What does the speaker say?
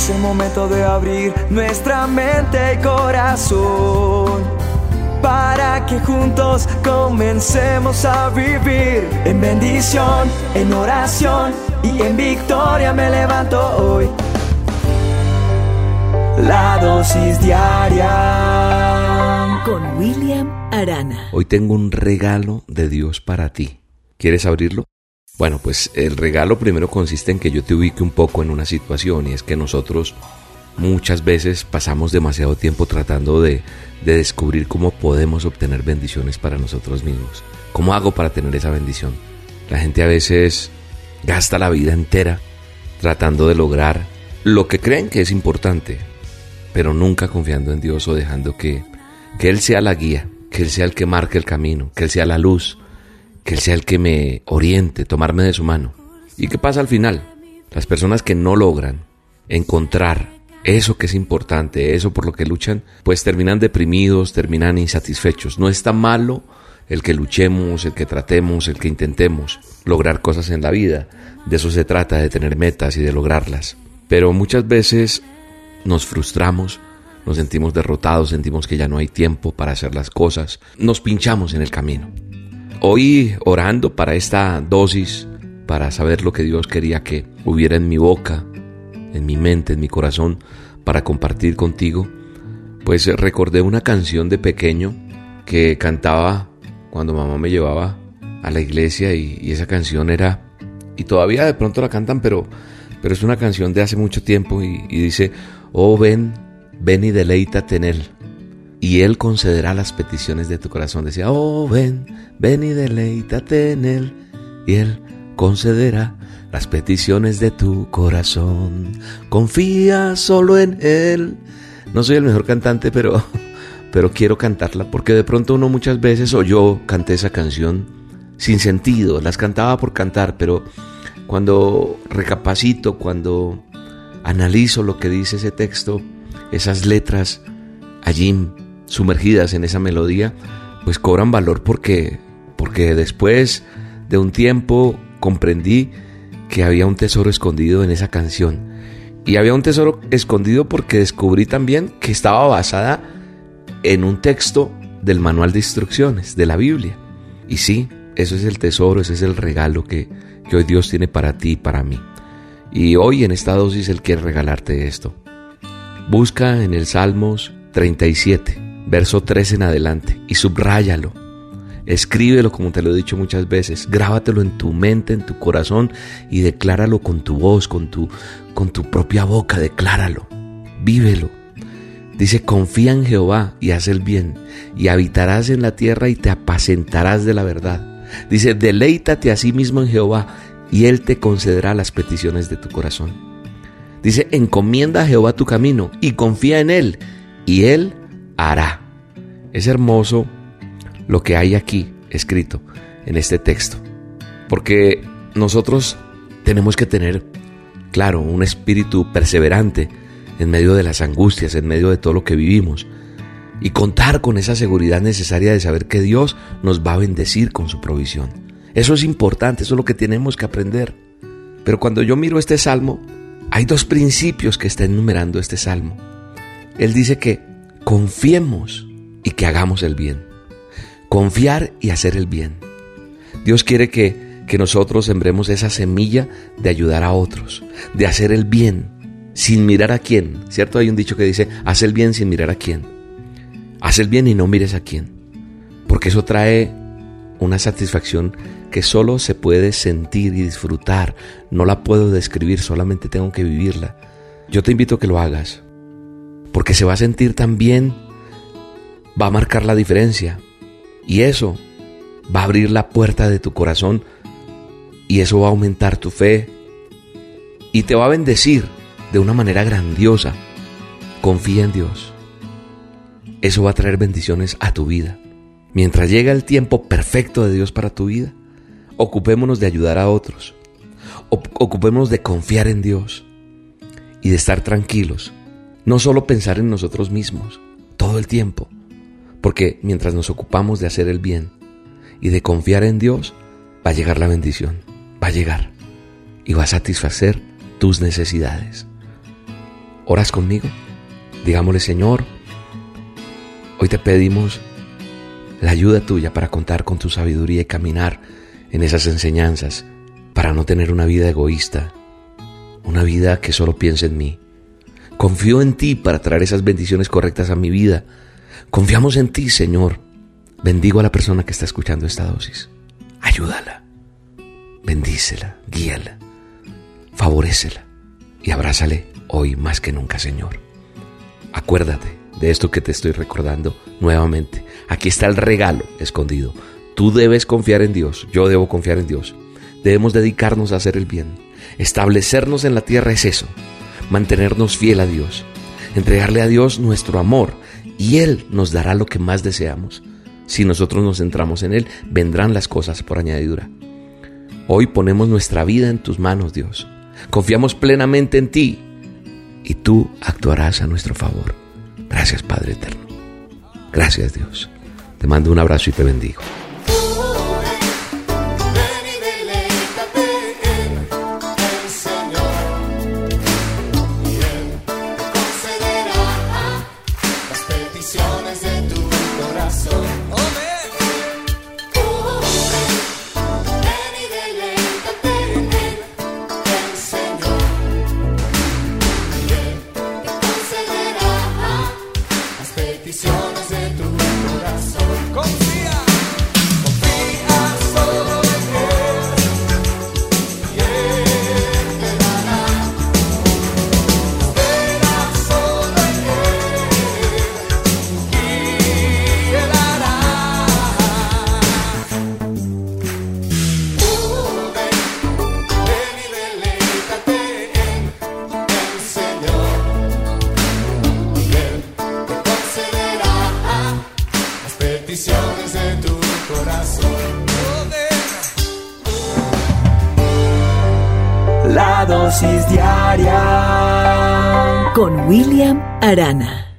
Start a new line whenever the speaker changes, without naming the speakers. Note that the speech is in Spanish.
Es el momento de abrir nuestra mente y corazón para que juntos comencemos a vivir en bendición, en oración y en victoria me levanto hoy. La dosis diaria
con William Arana.
Hoy tengo un regalo de Dios para ti. ¿Quieres abrirlo? Bueno, pues el regalo primero consiste en que yo te ubique un poco en una situación y es que nosotros muchas veces pasamos demasiado tiempo tratando de, de, descubrir cómo podemos obtener bendiciones para nosotros mismos. ¿Cómo hago para tener esa bendición? La gente a veces gasta la vida entera tratando de lograr lo que creen que es importante, pero nunca confiando en Dios o dejando que, que Él sea la guía, que Él sea el que marque el camino, que Él sea la luz, que Él sea el que me oriente, tomarme de su mano. ¿Y qué pasa al final? Las personas que no logran encontrar eso que es importante, eso por lo que luchan, pues terminan deprimidos, terminan insatisfechos. No está malo el que luchemos, el que tratemos, el que intentemos lograr cosas en la vida. De eso se trata, de tener metas y de lograrlas. Pero muchas veces nos frustramos, nos sentimos derrotados, sentimos que ya no hay tiempo para hacer las cosas, nos pinchamos en el camino. Hoy orando para esta dosis, para saber lo que Dios quería que hubiera en mi boca, en mi mente, en mi corazón, para compartir contigo, pues recordé una canción de pequeño que cantaba cuando mamá me llevaba a la iglesia y, esa canción era, y todavía de pronto la cantan, pero, pero es una canción de hace mucho tiempo y, y dice, oh ven, ven y deleítate en él y Él concederá las peticiones de tu corazón. Decía, oh, ven, ven y deleítate en Él, y Él concederá las peticiones de tu corazón. Confía solo en Él. No soy el mejor cantante, pero, pero quiero cantarla, porque de pronto uno muchas veces, o yo canté esa canción sin sentido, las cantaba por cantar, pero cuando recapacito, cuando analizo lo que dice ese texto, esas letras allí sumergidas en esa melodía, pues cobran valor porque, porque después de un tiempo comprendí que había un tesoro escondido en esa canción. Y había un tesoro escondido porque descubrí también que estaba basada en un texto del manual de instrucciones de la Biblia. Y sí, eso es el tesoro, ese es el regalo que, que hoy Dios tiene para ti y para mí. Y hoy en esta dosis Él quiere regalarte esto. Busca en el Salmos 37 verso 3 en adelante, y subráyalo. Escríbelo como te lo he dicho muchas veces, grábatelo en tu mente, en tu corazón y decláralo con tu voz, con tu, con tu propia boca, decláralo, vívelo. Dice, confía en Jehová y haz el bien, y habitarás en la tierra y te apacentarás de la verdad. Dice, deleítate a sí mismo en Jehová y Él te concederá las peticiones de tu corazón. Dice, encomienda a Jehová tu camino y confía en Él, y Él hará. Es hermoso lo que hay aquí escrito en este texto, porque nosotros tenemos que tener, claro, un espíritu perseverante en medio de las angustias, en medio de todo lo que vivimos, y contar con esa seguridad necesaria de saber que Dios nos va a bendecir con su provisión. Eso es importante, eso es lo que tenemos que aprender. Pero cuando yo miro este salmo, hay dos principios que está enumerando este salmo. Él dice que confiemos y que hagamos el bien. Confiar y hacer el bien. Dios quiere que, que nosotros sembremos esa semilla de ayudar a otros, de hacer el bien, sin mirar a quién. ¿Cierto? Hay un dicho que dice, haz el bien sin mirar a quién. Haz el bien y no mires a quién. Porque eso trae una satisfacción que solo se puede sentir y disfrutar. No la puedo describir, solamente tengo que vivirla. Yo te invito a que lo hagas porque se va a sentir también, va a marcar la diferencia. Y eso va a abrir la puerta de tu corazón y eso va a aumentar tu fe y te va a bendecir de una manera grandiosa. Confía en Dios. Eso va a traer bendiciones a tu vida. Mientras llega el tiempo perfecto de Dios para tu vida, ocupémonos de ayudar a otros. Ocupémonos de confiar en Dios y de estar tranquilos no solo pensar en nosotros mismos, todo el tiempo, porque mientras nos ocupamos de hacer el bien y de confiar en Dios, va a llegar la bendición, va a llegar y va a satisfacer tus necesidades. ¿Oras conmigo? Digámosle, Señor, hoy te pedimos la ayuda tuya para contar con tu sabiduría y caminar en esas enseñanzas, para no tener una vida egoísta, una vida que solo piense en mí. Confío en ti para traer esas bendiciones correctas a mi vida. Confiamos en ti, Señor. Bendigo a la persona que está escuchando esta dosis. Ayúdala, bendícela, guíala, favorecela y abrázale hoy más que nunca, Señor. Acuérdate de esto que te estoy recordando nuevamente. Aquí está el regalo escondido. Tú debes confiar en Dios, yo debo confiar en Dios. Debemos dedicarnos a hacer el bien. Establecernos en la tierra es eso, mantenernos fiel a Dios, entregarle a Dios nuestro amor y Él nos dará lo que más deseamos. Si nosotros nos centramos en Él, vendrán las cosas por añadidura. Hoy ponemos nuestra vida en tus manos, Dios. Confiamos plenamente en ti y tú actuarás a nuestro favor. Gracias, Padre Eterno. Gracias, Dios. Te mando un abrazo y te bendigo.
La dosis diaria
con William Arana.